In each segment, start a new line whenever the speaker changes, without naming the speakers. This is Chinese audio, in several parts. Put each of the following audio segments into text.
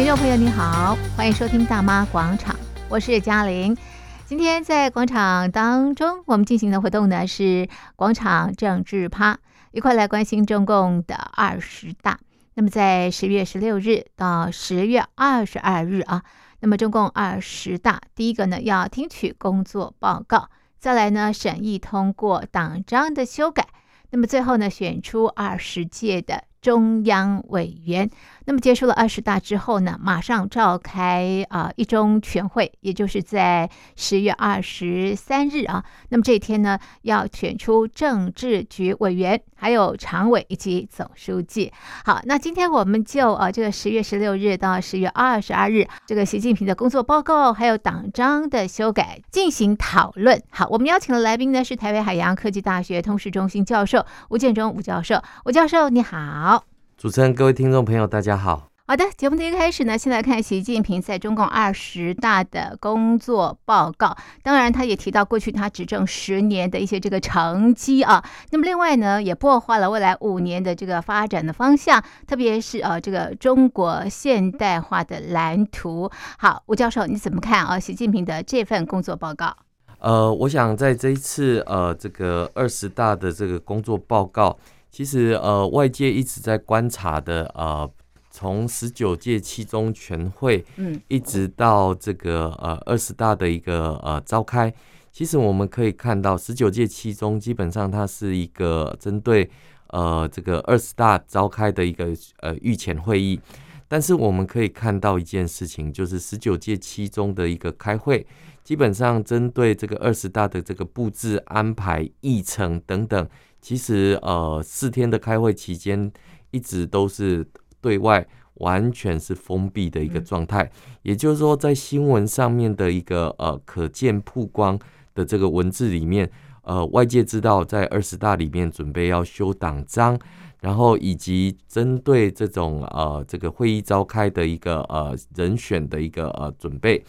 听众朋友，你好，欢迎收听《大妈广场》，我是嘉玲。今天在广场当中，我们进行的活动呢是广场政治趴，一块来关心中共的二十大。那么在十月十六日到十月二十二日啊，那么中共二十大第一个呢要听取工作报告，再来呢审议通过党章的修改，那么最后呢选出二十届的中央委员。那么结束了二十大之后呢，马上召开啊、一中全会，也就是在十月二十三日啊。那么这一天呢，要选出政治局委员，还有常委以及总书记。好，那今天我们就啊这个十月十六日到十月二十二日，这个习近平的工作报告还有党章的修改进行讨论。好，我们邀请的来宾呢是台北海洋科技大学通识中心教授吴建中吴教授。吴教授你好。
主持人，各位听众朋友，大家好。
好的，节目的一开始呢，先来看习近平在中共二十大的工作报告。当然，他也提到过去他执政十年的一些这个成绩啊。那么，另外呢，也擘画了未来五年的这个发展的方向，特别是呃这个中国现代化的蓝图。好，吴教授，你怎么看啊？习近平的这份工作报告？
呃，我想在这一次呃这个二十大的这个工作报告。其实，呃，外界一直在观察的，呃，从十九届七中全会，嗯，一直到这个呃二十大的一个呃召开，其实我们可以看到，十九届七中基本上它是一个针对呃这个二十大召开的一个呃预前会议，但是我们可以看到一件事情，就是十九届七中的一个开会，基本上针对这个二十大的这个布置安排、议程等等。其实，呃，四天的开会期间，一直都是对外完全是封闭的一个状态。也就是说，在新闻上面的一个呃可见曝光的这个文字里面，呃，外界知道在二十大里面准备要修党章，然后以及针对这种呃这个会议召开的一个呃人选的一个呃准备。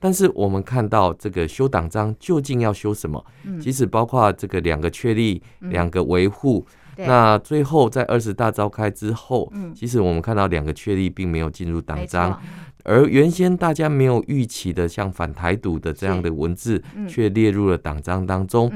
但是我们看到这个修党章究竟要修什么？其实包括这个两个确立、两个维护。那最后在二十大召开之后，其实我们看到两个确立并没有进入党章，而原先大家没有预期的像反台独的这样的文字，却列入了党章当中。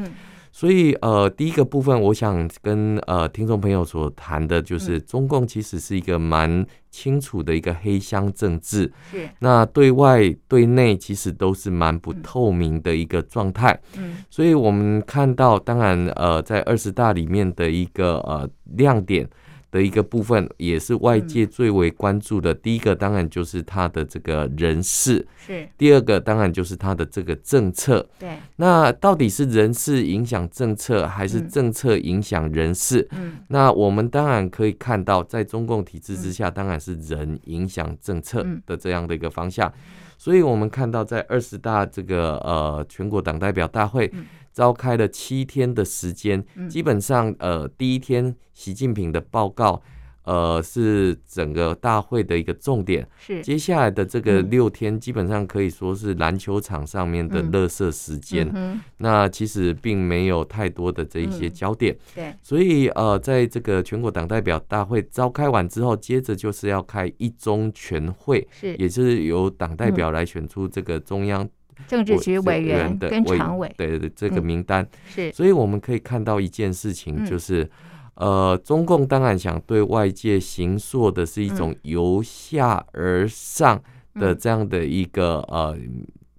所以，呃，第一个部分，我想跟呃听众朋友所谈的，就是中共其实是一个蛮清楚的一个黑箱政治。是。那对外对内其实都是蛮不透明的一个状态。嗯。所以我们看到，当然，呃，在二十大里面的一个呃亮点。的一个部分也是外界最为关注的。第一个当然就是他的这个人事，是。第二个当然就是他的这个政策。对。那到底是人事影响政策，还是政策影响人事？嗯。那我们当然可以看到，在中共体制之下，当然是人影响政策的这样的一个方向。所以我们看到，在二十大这个呃全国党代表大会。召开了七天的时间，基本上，呃，第一天习近平的报告，呃，是整个大会的一个重点。是接下来的这个六天，基本上可以说是篮球场上面的热射时间。嗯。那其实并没有太多的这一些焦点。对。所以，呃，在这个全国党代表大会召开完之后，接着就是要开一中全会，是，也就是由党代表来选出这个中央。
政治局委员跟常委，
对对，这个名单。是，所以我们可以看到一件事情，就是，呃，中共当然想对外界行塑的是一种由下而上的这样的一个呃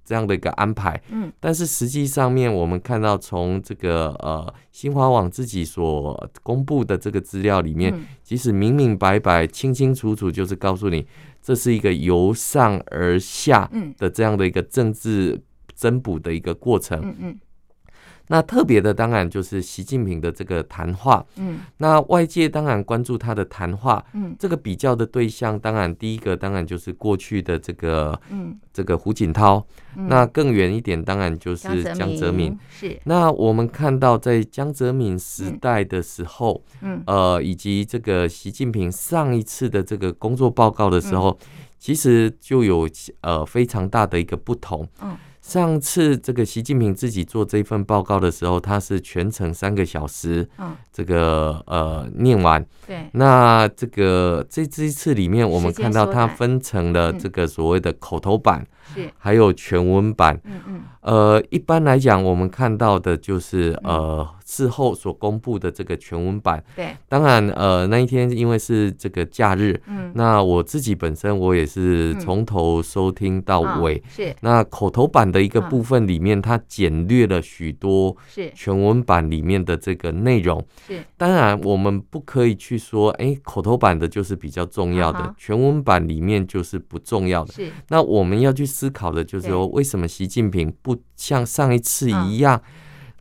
这样的一个安排，嗯，但是实际上面我们看到从这个呃新华网自己所公布的这个资料里面，其实明明白白、清清楚楚，就是告诉你。这是一个由上而下的这样的一个政治增补的一个过程。嗯嗯。那特别的当然就是习近平的这个谈话。嗯。那外界当然关注他的谈话。嗯。这个比较的对象，当然第一个当然就是过去的这个，嗯，这个胡锦涛。那更远一点，当然就是江泽民。是。那我们看到在江泽民时代的时候，嗯，呃，以及这个习近平上一次的这个工作报告的时候，其实就有呃非常大的一个不同。嗯。上次这个习近平自己做这份报告的时候，他是全程三个小时，嗯，这个呃念完。
对。
那这个这这一次里面，我们看到他分成了这个所谓的口头版，是，还有全文版。嗯嗯。呃，一般来讲，我们看到的就是呃。事后所公布的这个全文版，
对，
当然，呃，那一天因为是这个假日，嗯，那我自己本身我也是从头收听到尾，
是。
那口头版的一个部分里面，它简略了许多是全文版里面的这个内容，是。当然，我们不可以去说，哎、欸，口头版的就是比较重要的，啊、全文版里面就是不重要的。是。那我们要去思考的就是说，为什么习近平不像上一次一样？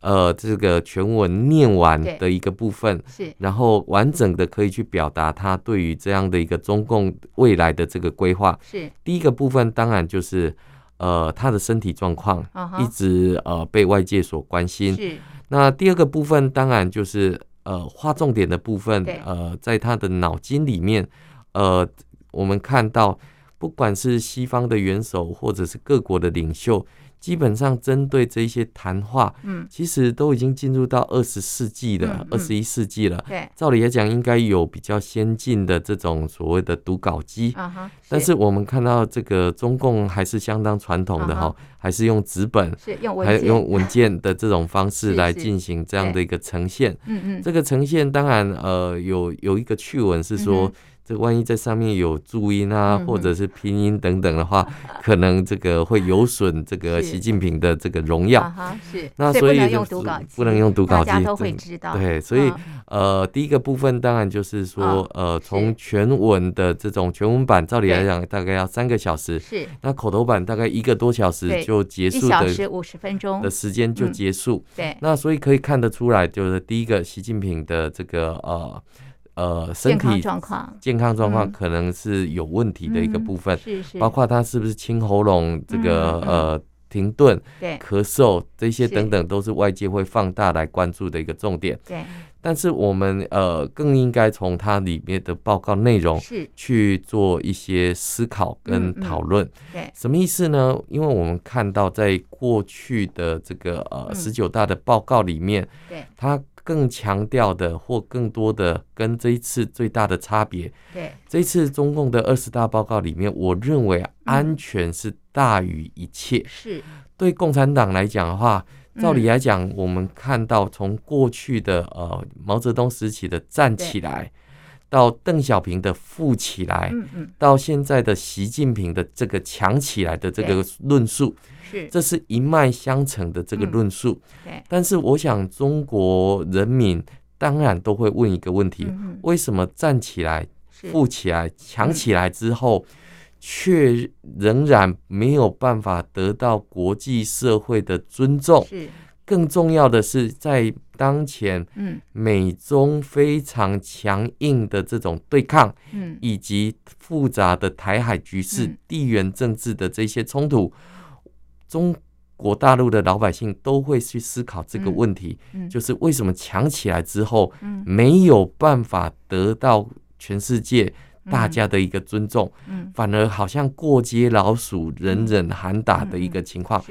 呃，这个全文念完的一个部分，是，然后完整的可以去表达他对于这样的一个中共未来的这个规划。是，第一个部分当然就是，呃，他的身体状况一直呃被外界所关心。是，那第二个部分当然就是呃划重点的部分，呃，在他的脑筋里面，呃，我们看到不管是西方的元首或者是各国的领袖。基本上针对这些谈话，嗯，其实都已经进入到二十世纪了，二十一世纪了。对，照理来讲，应该有比较先进的这种所谓的读稿机。啊哈。但是我们看到这个中共还是相当传统的哈，还是用纸本，是用文，还用文件的这种方式 来进行这样的一个呈现。嗯嗯。这个呈现当然呃有有一个趣闻是说。这万一在上面有注音啊，或者是拼音等等的话，可能这个会有损这个习近平的这个荣耀。是，那所以不能用读稿机，不能用读稿机，大家都会知道。对，所以呃，第一个部分当然就是说，呃，从全文的这种全文版，照理来讲大概要三个小时。是，那口头版大概一个多小时就结束的，一小时五十分钟的时间就结束。对，那所以可以看得出来，就是第一个习近平的这个呃。呃，身体状况、健康状况可能是有问题的一个部分，是是，包括他是不是清喉咙，这个呃停顿、咳嗽这些等等，都是外界会放大来关注的一个重点。对，但是我们呃更应该从它里面的报告内容去做一些思考跟讨论。对，什么意思呢？因为我们看到在过去的这个呃十九大的报告里面，对，他。更强调的或更多的跟这一次最大的差别，对，这一次中共的二十大报告里面，我认为安全是大于一切。是。对共产党来讲的话，照理来讲，我们看到从过去的呃毛泽东时期的站起来，到邓小平的富起来，到现在的习近平的这个强起来的这个论述。是。这是一脉相承的这个论述，但是我想中国人民当然都会问一个问题：为什么站起来、富起来、强起来之后，却仍然没有办法得到国际社会的尊重？更重要的是，在当前美中非常强硬的这种对抗，以及复杂的台海局势、地缘政治的这些冲突。中国大陆的老百姓都会去思考这个问题，就是为什么强起来之后，没有办法得到全世界大家的一个尊重，反而好像过街老鼠，人人喊打的一个情况。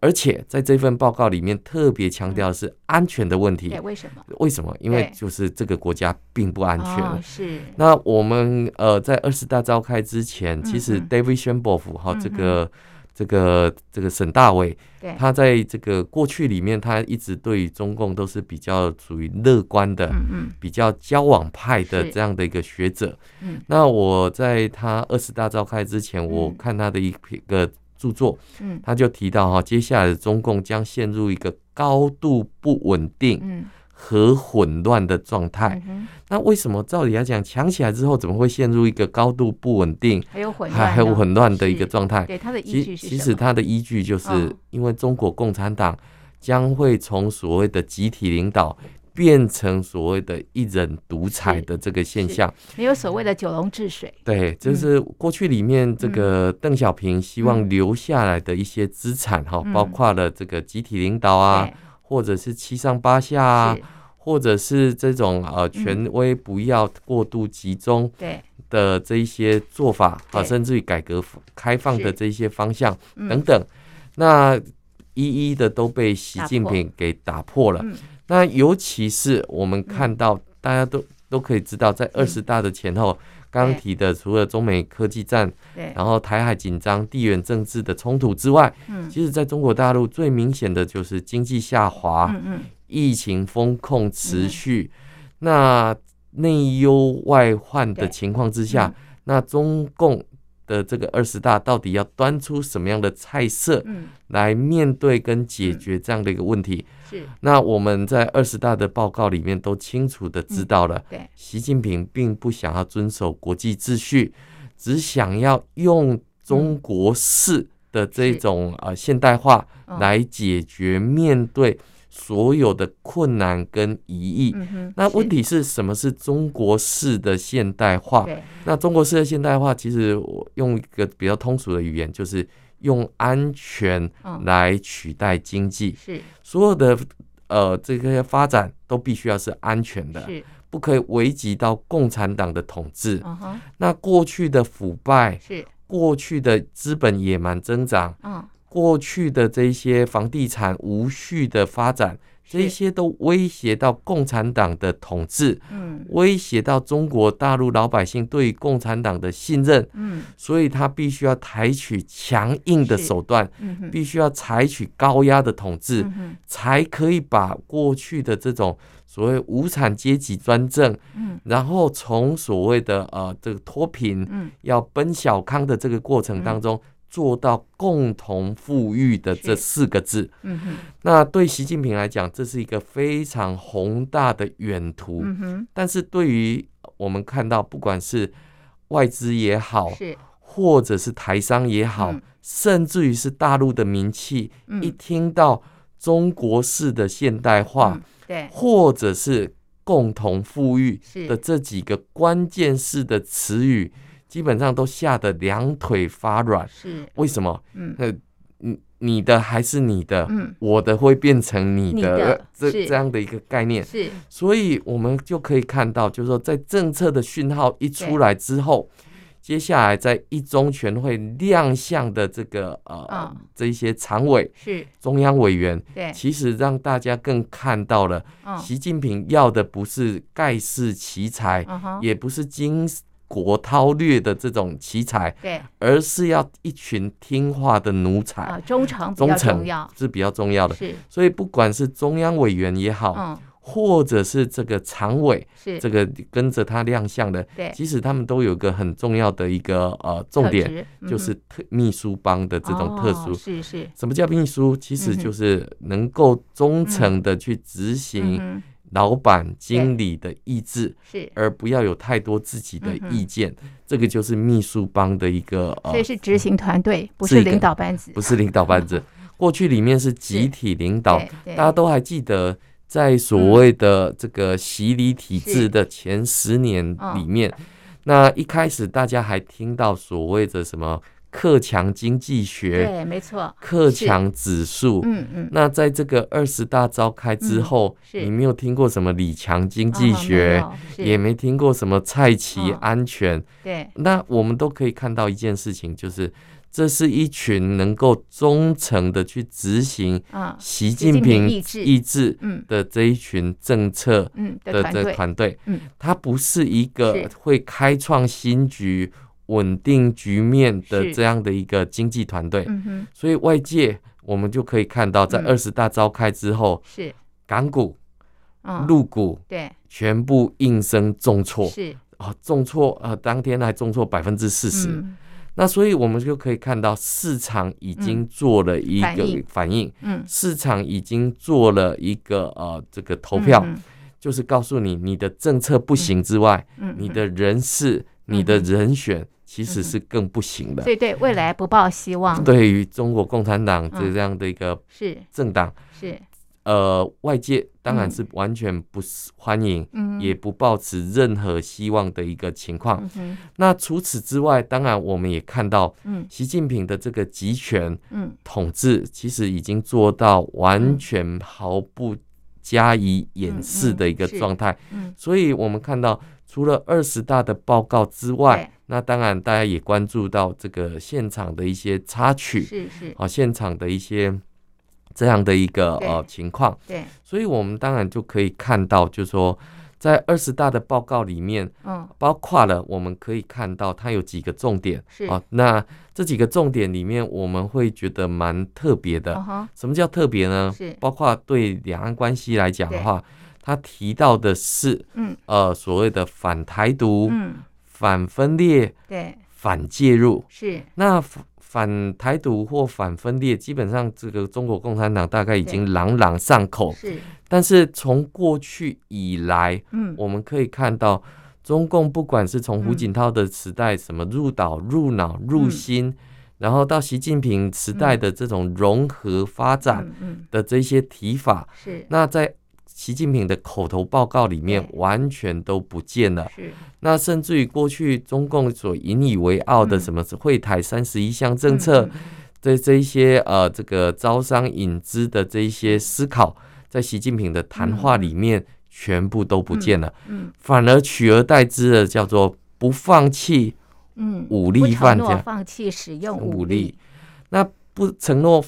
而且在这份报告里面特别强调是安全的问题。为什么？为什么？因为就是这个国家并不安全。是。那我们呃，在二十大召开之前，其实 David Shambaugh 哈这个。这个这个沈大伟，他在这个过去里面，他一直对于中共都是比较属于乐观的，比较交往派的这样的一个学者。那我在他二十大召开之前，我看他的一个著作，嗯。他就提到哈，接下来的中共将陷入一个高度不稳定。和混乱的状态，那为什么照理来讲，强起来之后怎么会陷入一个高度不稳定，还有混还还有混乱的一个状态？对，它的依据是？其实它的依据就是因为中国共产党将会从所谓的集体领导变成所谓的一人独裁的这个现象，
没有所谓的九龙治水。
对，就是过去里面这个邓小平希望留下来的一些资产哈，包括了这个集体领导啊。或者是七上八下啊，或者是这种呃权威不要过度集中对。的这一些做法啊，甚至于改革开放的这一些方向等等，那一一的都被习近平给打破了。那尤其是我们看到，大家都都可以知道，在二十大的前后，刚刚提的除了中美科技战，然后台海紧张、地缘政治的冲突之外，其实在中国大陆最明显的就是经济下滑，疫情风控持续，那内忧外患的情况之下，那中共。的这个二十大到底要端出什么样的菜色，来面对跟解决这样的一个问题？是。那我们在二十大的报告里面都清楚的知道了，对，习近平并不想要遵守国际秩序，只想要用中国式的这种呃现代化来解决面对。所有的困难跟疑义，那问题是什么是中国式的现代化？那中国式的现代化，其实我用一个比较通俗的语言，就是用安全来取代经济。是所有的呃这个发展都必须要是安全的，不可以危及到共产党的统治。那过去的腐败，是过去的资本野蛮增长。过去的这些房地产无序的发展，这些都威胁到共产党的统治，嗯。威胁到中国大陆老百姓对共产党的信任，嗯。所以他必须要采取强硬的手段，嗯必须要采取高压的统治，才可以把过去的这种所谓无产阶级专政，嗯。然后从所谓的呃这个脱贫，嗯。要奔小康的这个过程当中。做到共同富裕的这四个字，嗯哼，那对习近平来讲，这是一个非常宏大的远图，嗯哼。但是对于我们看到，不管是外资也好，是。或者是台商也好，甚至于是大陆的民企，一听到中国式的现代化，对，或者是共同富裕的这几个关键式的词语。基本上都吓得两腿发软，是。为什么？嗯，那你你的还是你的，嗯，我的会变成你的，你的这这样的一个概念，是，所以我们就可以看到，就是说，在政策的讯号一出来之后，接下来在一中全会亮相的这个呃、哦、这一些常委是。中央委员，对，其实让大家更看到了，习近平要的不是盖世奇才，哦、也不是经。国韬略的这种奇才，对，而是要一群听话的奴才，啊，忠诚忠诚是比较重要的。是，所以不管是中央委员也好，嗯，或者是这个常委，是。这个跟着他亮相的，对，其实他们都有个很重要的一个呃重点，就是特秘书帮的这种特殊。是是，什么叫秘书？其实就是能够忠诚的去执行。老板、经理的意志是，而不要有太多自己的意见。这个就是秘书帮的一个，
所以是执行团队，不是领导班子，
不是领导班子。过去里面是集体领导，大家都还记得，在所谓的这个洗礼体制的前十年里面，那一开始大家还听到所谓的什么？克强经济学，对，没错。克强指数，嗯嗯。那在这个二十大召开之后，你没有听过什么李强经济学，也没听过什么蔡奇安全，对。那我们都可以看到一件事情，就是这是一群能够忠诚的去执行习近平意志。的这一群政策的这个团队，嗯，他不是一个会开创新局。稳定局面的这样的一个经济团队，所以外界我们就可以看到，在二十大召开之后，是。港股、陆股对。全部应声重挫，是。啊，重挫呃，当天还重挫百分之四十。那所以我们就可以看到，市场已经做了一个反应，嗯，市场已经做了一个呃这个投票，就是告诉你，你的政策不行之外，你的人事、你的人选。其实是更不行的，
所以对未来不抱希望。
对于中国共产党这样的一个是。政党是。呃外界当然是完全不欢迎，嗯也不抱持任何希望的一个情况。那除此之外，当然我们也看到，嗯。习近平的这个集权嗯。统治其实已经做到完全毫不加以掩饰的一个状态。
嗯，
所以我们看到，除了二十大的报告之外，那当然大家也关注到这个现场的一些插曲，
是是，
啊，现场的一些这样的一个呃情况。
对，
所以我们当然就可以看到，就是说。在二十大的报告里面，
嗯，
包括了我们可以看到它有几个重点，
是。
啊，那这几个重点里面，我们会觉得蛮特别的。
Uh-huh,
什么叫特别呢？
是。
包括对两岸关系来讲的话，他提到的是，
嗯，
呃，所谓的反台独，
嗯，
反分裂，
对，
反介入，
是。
那。反台独或反分裂，基本上这个中国共产党大概已经朗朗上口。
是，
但是从过去以来，
嗯，
我们可以看到，中共不管是从胡锦涛的时代，什么入岛、入脑、入心，然后到习近平时代的这种融合发展的这些提法，
是，
那在。习近平的口头报告里面完全都不见了。
是，
那甚至于过去中共所引以为傲的什么是惠台三十一项政策，这这一些呃这个招商引资的这一些思考，在习近平的谈话里面全部都不见了。嗯，反而取而代之的叫做不放弃，嗯，武力犯，
放弃使用武力。
那不承诺。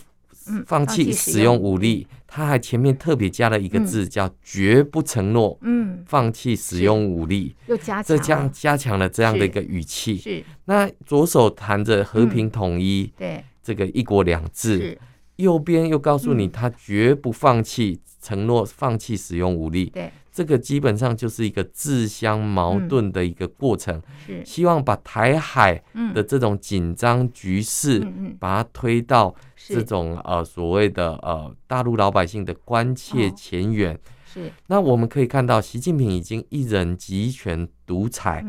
放弃使用武力，他还前面特别加了一个字，叫“绝不承诺”。嗯，放弃使用武力，
又加
这样加强了这样的一个语气。
是，
那左手谈着和平统一，对这个一国两制，右边又告诉你他绝不放弃承诺，放弃使用武力。对。这个基本上就是一个自相矛盾的一个过程，是。希望把台海的这种紧张局势，把它推到这种呃所谓的呃大陆老百姓的关切前缘。是，那我们可以看到，习近平已经一人集权独裁。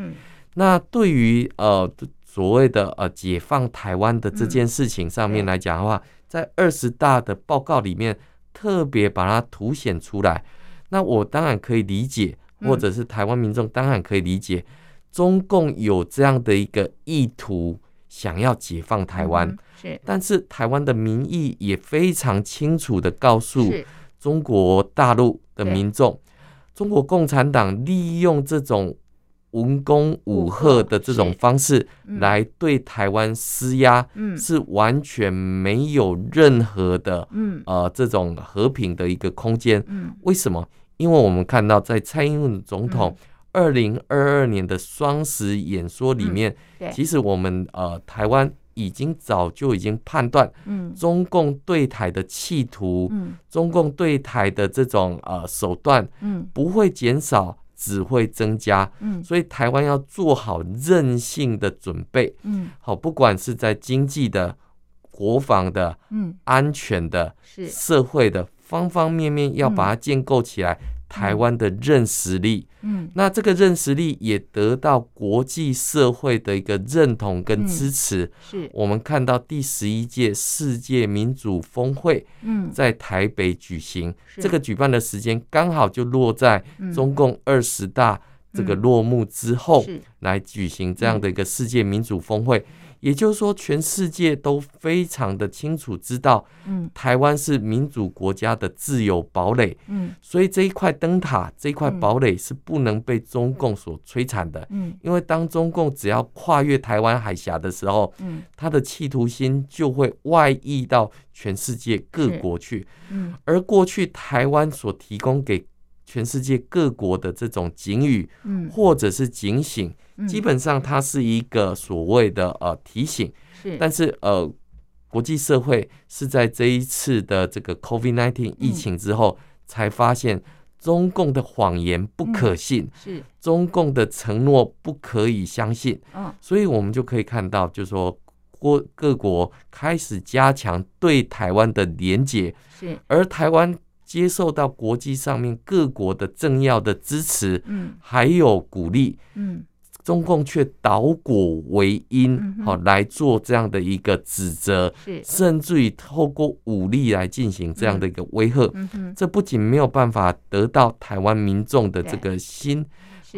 那对于呃所谓的呃解放台湾的这件事情上面来讲的话，在二十大的报告里面特别把它凸显出来。那我当然可以理解，或者是台湾民众当然可以理解，中共有这样的一个意图，想要解放台湾。是，但是台湾的民意也非常清楚的告诉中国大陆的民众，中国共产党利用这种文攻武吓的这种方式来对台湾施压，是完全没有任何的呃这种和平的一个空间。为什么？因为我们看到，在蔡英文总统二零二二年的双十演说里面，其实我们呃台湾已经早就已经判断，嗯。中共对台的企图，嗯。中共对台的这种呃手段，嗯。不会减少，只会增加。嗯。所以台湾要做好韧性的准备。嗯。好，不管是在经济的、国防的、嗯。安全的、社会的。方方面面要把它建构起来，台湾的认识力，嗯，那这个认识力也得到国际社会的一个认同跟支持。是，我们看到第十一届世界民主峰会，嗯，在台北举行，这个举办的时间刚好就落在中共二十大这个落幕之后，来举行这样的一个世界民主峰会。也就是说，全世界都非常的清楚知道，嗯，台湾是民主国家的自由堡垒，嗯，所以这一块灯塔，这一块堡垒是不能被中共所摧残的，嗯，因为当中共只要跨越台湾海峡的时候，嗯，他的企图心就会外溢到全世界各国去，嗯，而过去台湾所提供给全世界各国的这种警语，嗯，或者是警醒。基本上，它是一个所谓的呃提醒，是，但是呃，国际社会是在这一次的这个 COVID-19 疫情之后，才发现中共的谎言不可信，是，中共的承诺不可以相信，嗯，所以我们就可以看到，就是说，国各国开始加强对台湾的连结，是，而台湾接受到国际上面各国的政要的支持，嗯，还有鼓励，嗯。中共却倒果为因，好来做这样的一个指责，甚至于透过武力来进行这样的一个威吓。这不仅没有办法得到台湾民众的这个心，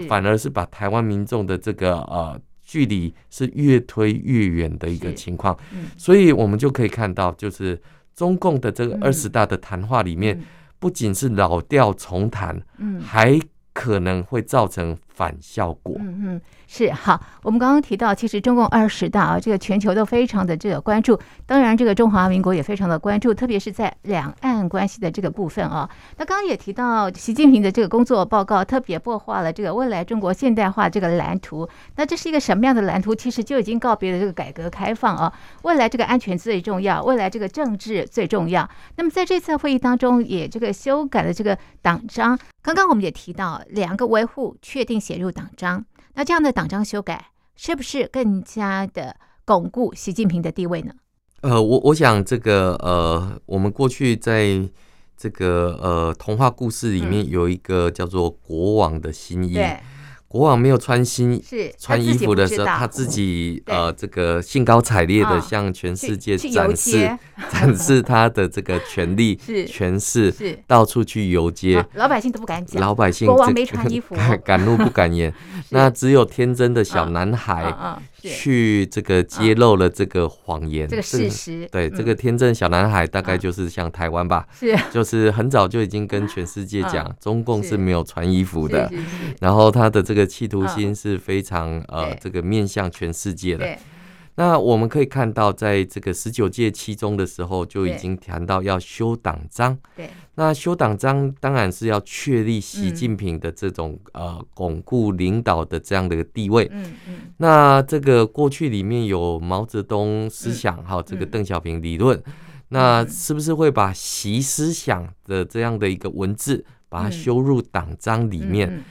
反而是把台湾民众的这个呃距离是越推越远的一个情况。所以，我们就可以看到，就是中共的这个二十大的谈话里面，不仅是老调重弹，嗯，还可能会造成反效果。
嗯嗯。是好，我们刚刚提到，其实中共二十大啊，这个全球都非常的这个关注，当然这个中华民国也非常的关注，特别是在两岸关系的这个部分啊。那刚刚也提到习近平的这个工作报告，特别擘画了这个未来中国现代化这个蓝图。那这是一个什么样的蓝图？其实就已经告别了这个改革开放啊，未来这个安全最重要，未来这个政治最重要。那么在这次会议当中，也这个修改了这个党章。刚刚我们也提到两个维护确定写入党章。那这样的党章修改，是不是更加的巩固习近平的地位呢？
呃，我我想这个呃，我们过去在这个呃童话故事里面有一个叫做国王的新衣。嗯国王没有穿新是穿衣服的时候，他自己呃，这个兴高采烈的向全世界展示 展示他的这个权力 权势，到处去游街，
老百姓都不敢讲，
老百姓
国王没穿衣服，
敢怒不敢言。那只有天真的小男孩。去这个揭露了这个谎言，
这个事实。
对，这个天真小男孩大概就是像台湾吧，是，就是很早就已经跟全世界讲，中共是没有穿衣服的。然后他的这个企图心是非常呃，这个面向全世界的。那我们可以看到，在这个十九届七中的时候，就已经谈到要修党章。对，那修党章当然是要确立习近平的这种呃巩固领导的这样的一个地位。嗯嗯。那这个过去里面有毛泽东思想，还有这个邓小平理论，那是不是会把习思想的这样的一个文字，把它修入党章里面？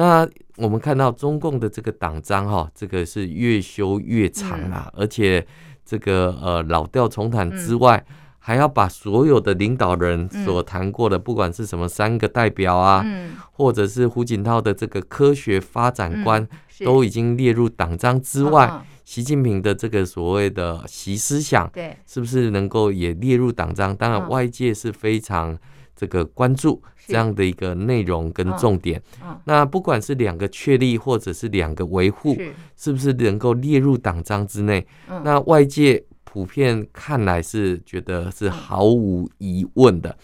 那我们看到中共的这个党章哈，这个是越修越长啊，而且这个呃老调重弹之外，还要把所有的领导人所谈过的，不管是什么三个代表啊，或者是胡锦涛的这个科学发展观，都已经列入党章之外。习近平的这个所谓的习思想，对，是不是能够也列入党章？当然，外界是非常。这个关注这样的一个内容跟重点，那不管是两个确立或者是两个维护，是不是能够列入党章之内？那外界普遍看来是觉得是毫无疑问的。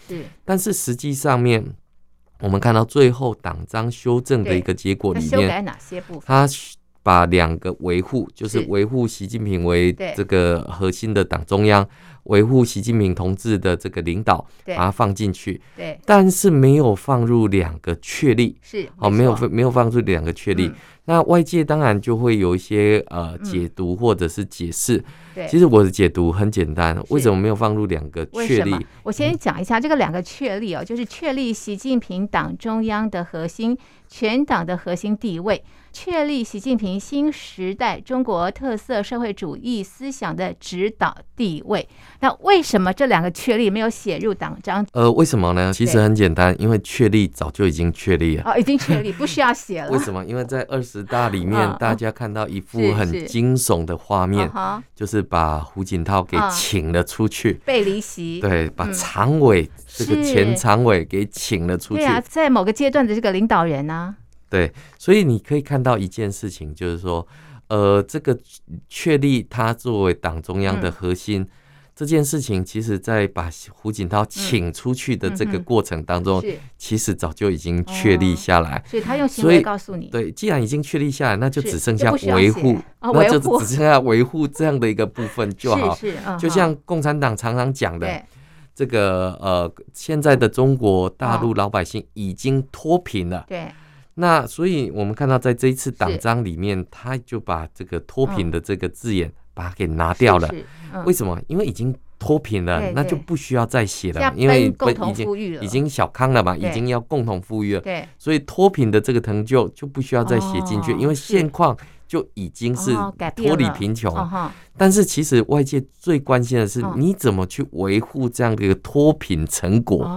但是实际上面，我们看到最后党章修正的一个结果里面，
修改哪些部分？
他把两个维护，就是维护习近平为这个核心的党中央。维护习近平同志的这个领导，把它放进去，对，但是没有放入两个确立，是哦，没有没有放入两个确立，那外界当然就会有一些呃解读或者是解释。对，其实我的解读很简单，为什么没有放入两个确立？
我先讲一下这个两个确立哦，就是确立习近平党中央的核心、全党的核心地位。确立习近平新时代中国特色社会主义思想的指导地位。那为什么这两个确立没有写入党章？
呃，为什么呢？其实很简单，因为确立早就已经确立了。
哦，已经确立，不需要写了。
为什么？因为在二十大里面，大家看到一幅很惊悚的画面，就是把胡锦涛给请了出去，
被离席。
对，把常委这个前常委给请了出去。对
啊，在某个阶段的这个领导人呢？
对，所以你可以看到一件事情，就是说，呃，这个确立他作为党中央的核心、嗯、这件事情，其实在把胡锦涛请出去的这个过程当中，嗯嗯、其实早就已经确立下来。哦、
所以他用行为告诉你，
对，既然已经确立下来，那就只剩下维护，哦、那就只剩下维护这样的一个部分就好。是是嗯、就像共产党常常讲的，这个呃，现在的中国大陆老百姓已经脱贫了。对。那所以，我们看到在这一次党章里面，他就把这个脱贫的这个字眼把它给拿掉了。为什么？因为已经脱贫了，那就不需要再写了，因为已经已经小康了嘛，已经要共同富裕了。对，所以脱贫的这个成就就不需要再写进去，因为现况就已经是脱离贫穷。但是其实外界最关心的是，你怎么去维护这样的一个脱贫成果？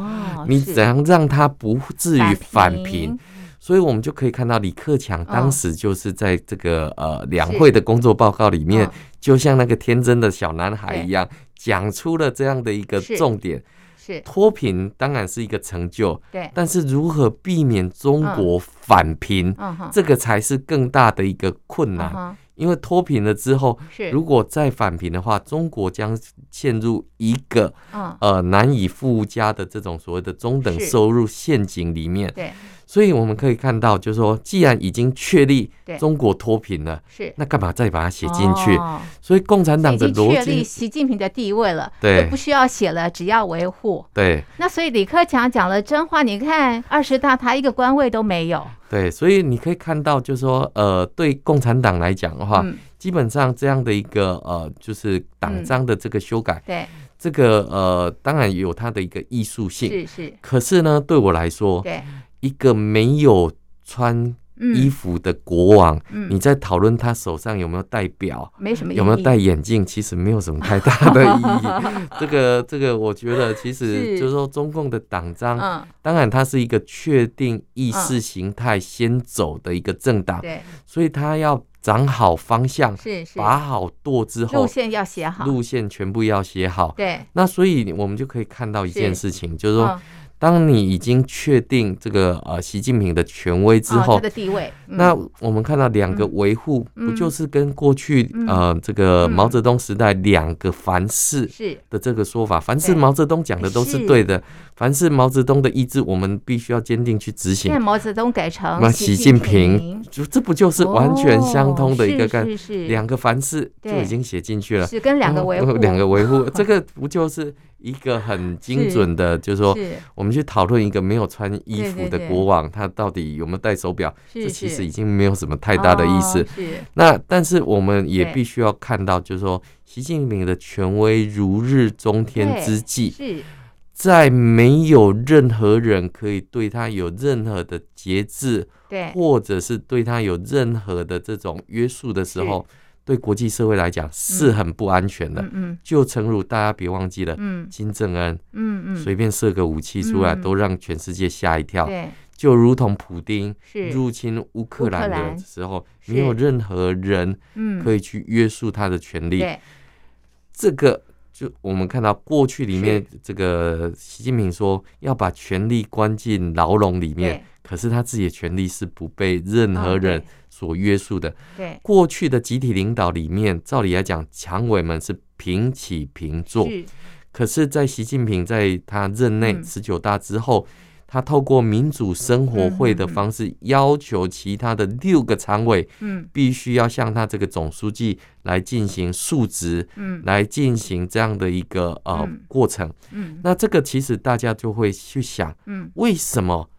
你怎样让它不至于返贫？所以，我们就可以看到李克强当时就是在这个呃两会的工作报告里面，就像那个天真的小男孩一样，讲出了这样的一个重点：是。脱贫当然是一个成就，对，但是如何避免中国反贫，这个才是更大的一个困难。因为脱贫了之后，
是。
如果再返贫的话，中国将陷入一个、
嗯、
呃难以附加的这种所谓的中等收入陷阱里面。
对，
所以我们可以看到，就是说，既然已经确立中国脱贫了，
是。
那干嘛再把它写进去？
哦、
所以共产党的逻辑，
确立习近平的地位了，
对，
不需要写了，只要维护。
对，
那所以李克强讲了真话，你看二十大他一个官位都没有。
对，所以你可以看到，就是说，呃，对共产党来讲的话，嗯、基本上这样的一个呃，就是党章的这个修改，嗯、
对，
这个呃，当然有它的一个艺术性，
是是。
可是呢，对我来说，
对，
一个没有穿衣服的国王，
嗯、
你在讨论他手上有没有戴表，
没什么，
有没有戴眼镜，其实没有什么太大的意义。这 个这个，我觉得其实就是说，中共的党章，
嗯、
当然它是一个确定意识形态先走的一个政党，
对，
所以他要掌好方向，
是是，
把好舵之后，
路线要写好，
路线全部要写好。
对，
那所以我们就可以看到一件事情，就是说。
嗯
当你已经确定这个呃习近平的权威之后，
他的地位，
那我们看到两个维护，不就是跟过去呃这个毛泽东时代两个凡是。的这个说法，凡是毛泽东讲的都是对的，凡是毛泽东的意志，我们必须要坚定去执行。
现在毛泽东改成
习近平，就这不就是完全相通的一个概念？两个凡是就已经写进去了，
是跟两个维护，
两个维护，这个不就是？一个很精准的，就是说，我们去讨论一个没有穿衣服的国王，他到底有没有戴手表？这其实已经没有什么太大的意思。那但是我们也必须要看到，就是说，习近平的权威如日中天之际，在没有任何人可以对他有任何的节制，或者是对他有任何的这种约束的时候。对国际社会来讲是很不安全的，就诚如大家别忘记了，金正恩，随便射个武器出来都让全世界吓一跳，就如同普丁入侵乌克兰的时候，没有任何人可以去约束他的权利。这个就我们看到过去里面，这个习近平说要把权力关进牢笼里面，可是他自己的权力是不被任何人所约束的。
对，
过去的集体领导里面，照理来讲，常委们是平起平坐。是，可是，在习近平在他任内十九大之后，嗯、他透过民主生活会的方式，要求其他的六个常委，嗯，必须要向他这个总书记来进行述职，嗯，来进行这样的一个呃、嗯、过程。嗯，那这个其实大家就会去想，嗯，为什么？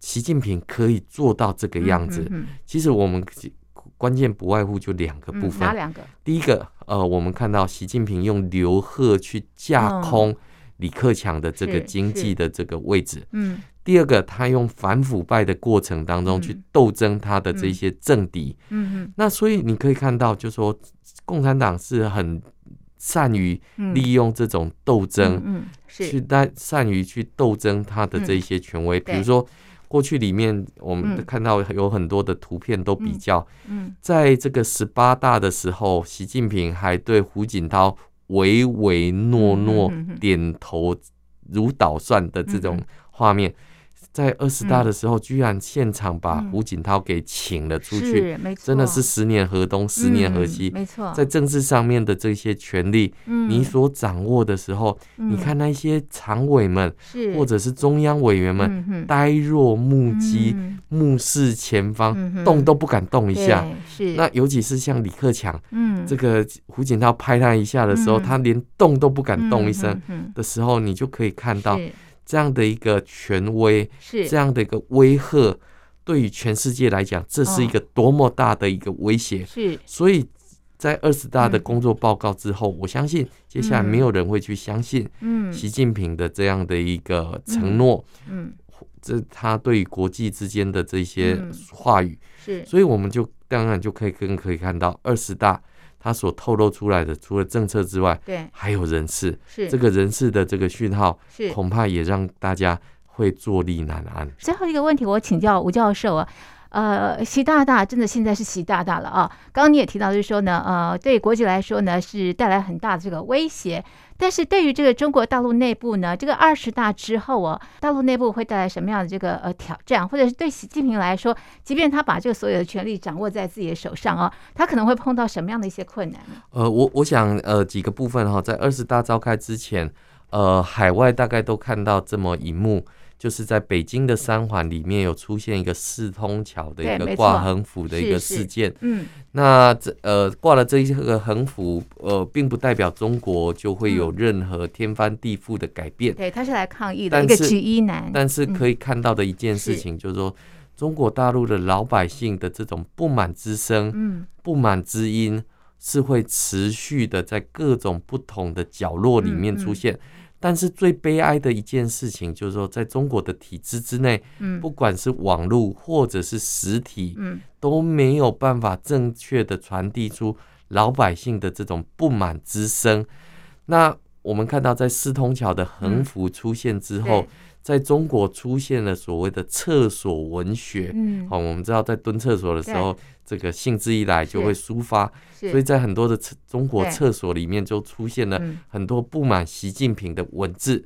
习近平可以做到这个样子，其实我们关键不外乎就两个部分。
哪两个？
第一个，呃，我们看到习近平用刘鹤去架空李克强的这个经济的这个位置。嗯。第二个，他用反腐败的过程当中去斗争他的这些政敌。嗯嗯。那所以你可以看到，就是说共产党是很善于利用这种斗争，嗯，去但善于去斗争他的这些权威，比如说。过去里面，我们看到有很多的图片都比较，在这个十八大的时候，习近平还对胡锦涛唯唯诺诺、点头如捣蒜的这种画面。在二十大的时候，居然现场把胡锦涛给请了出去，真的是十年河东，十年河西。没错，在政治上面的这些权利，你所掌握的时候，你看那些常委们，或者是中央委员们，呆若木鸡，目视前方，动都不敢动一下。那尤其是像李克强，这个胡锦涛拍他一下的时候，他连动都不敢动一声的时候，你就可以看到。这样的一个权威，是。这样的一个威吓，对于全世界来讲，这是一个多么大的一个威胁。是，所以在二十大的工作报告之后，我相信接下来没有人会去相信，嗯，习近平的这样的一个承诺，嗯，这他对于国际之间的这些话语，是，所以我们就当然就可以更可以看到二十大。他所透露出来的，除了政策之外，对，还有人事，是这个人事的这个讯号，是恐怕也让大家会坐立难安。
最后一个问题，我请教吴教授啊，呃，习大大真的现在是习大大了啊？刚刚你也提到，就是说呢，呃，对国际来说呢，是带来很大的这个威胁。但是对于这个中国大陆内部呢，这个二十大之后哦，大陆内部会带来什么样的这个呃挑战，或者是对习近平来说，即便他把这个所有的权力掌握在自己的手上哦，他可能会碰到什么样的一些困难？
呃，我我想呃几个部分哈，在二十大召开之前，呃，海外大概都看到这么一幕。就是在北京的三环里面有出现一个四通桥的一个挂横幅的一个事件。嗯，那这呃挂了这一个横幅，呃，并不代表中国就会有任何天翻地覆的改变。
对，他是来抗议的一个举一男。
但是可以看到的一件事情，就是说中国大陆的老百姓的这种不满之声，嗯，不满之音是会持续的在各种不同的角落里面出现。但是最悲哀的一件事情，就是说，在中国的体制之内，不管是网络或者是实体，都没有办法正确的传递出老百姓的这种不满之声。那我们看到，在四通桥的横幅出现之后，在中国出现了所谓的厕所文学。好，我们知道在蹲厕所的时候。这个兴致一来就会抒发，所以在很多的厕中国厕所里面就出现了很多不满习近平的文字。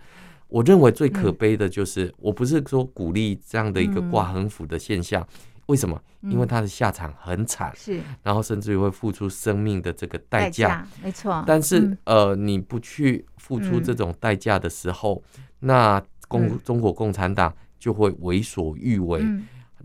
我认为最可悲的就是，我不是说鼓励这样的一个挂横幅的现象，为什么？因为他的下场很惨，是，然后甚至于会付出生命的这个代价，
没错。
但是呃，你不去付出这种代价的时候，那共中国共产党就会为所欲为。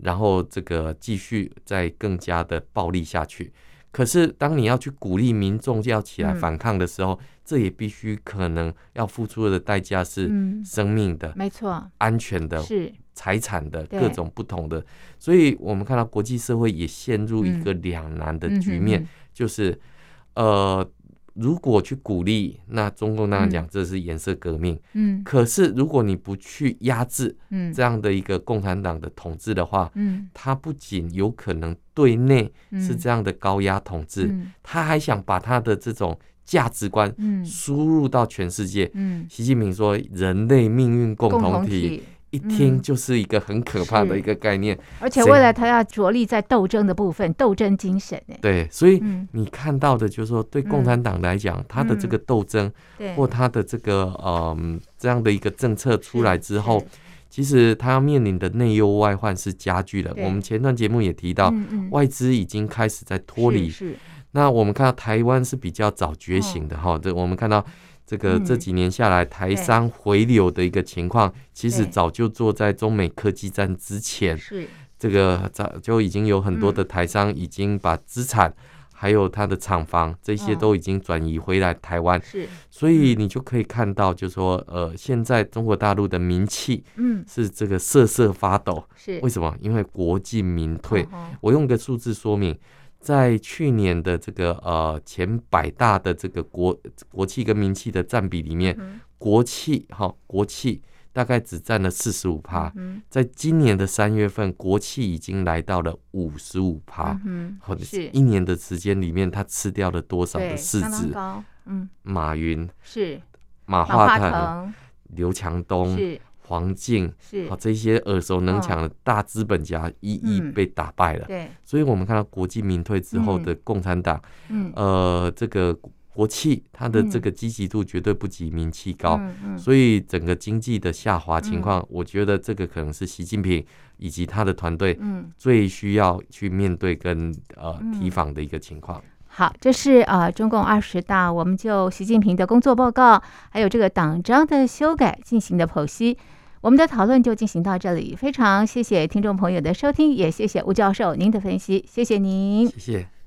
然后这个继续再更加的暴力下去，可是当你要去鼓励民众要起来反抗的时候，这也必须可能要付出的代价是生命的，没错，安全的，是财产的各种不同的，所以我们看到国际社会也陷入一个两难的局面，就是呃。如果去鼓励，那中共那样讲，这是颜色革命。嗯，可是如果你不去压制，嗯，这样的一个共产党的统治的话，嗯，他不仅有可能对内是这样的高压统治，他还想把他的这种价值观，嗯，输入到全世界。嗯，习近平说，人类命运共同体。一听就是一个很可怕的一个概念，
而且未来他要着力在斗争的部分，斗争精神。
对，所以你看到的就是说，对共产党来讲，他的这个斗争，或他的这个嗯这样的一个政策出来之后，其实他要面临的内忧外患是加剧了。我们前段节目也提到，外资已经开始在脱离。那我们看到台湾是比较早觉醒的哈，这我们看到。这个这几年下来，台商回流的一个情况，其实早就坐在中美科技战之前，是。这个早就已经有很多的台商已经把资产，还有他的厂房这些都已经转移回来台湾，是，所以你就可以看到，就是说，呃，现在中国大陆的名气，嗯，是这个瑟瑟发抖，是。为什么？因为国进民退，我用个数字说明。在去年的这个呃前百大的这个国国企跟民企的占比里面，嗯、国企哈国企大概只占了四十五趴。嗯、在今年的三月份，国企已经来到了五十五趴。嗯，或者是一年的时间里面，它吃掉了多少的市值？嗯，马云是马化腾、刘强东。黄静是。好，这些耳熟能详的大资本家一一被打败了。对，所以我们看到国进民退之后的共产党，嗯，呃，这个国企它的这个积极度绝对不及民企高。所以整个经济的下滑情况，我觉得这个可能是习近平以及他的团队最需要去面对跟呃提防的一个情况。
好，这是呃中共二十大，我们就习近平的工作报告，还有这个党章的修改进行的剖析。我们的讨论就进行到这里，非常谢谢听众朋友的收听，也谢谢吴教授您的分析，谢谢您，
谢谢。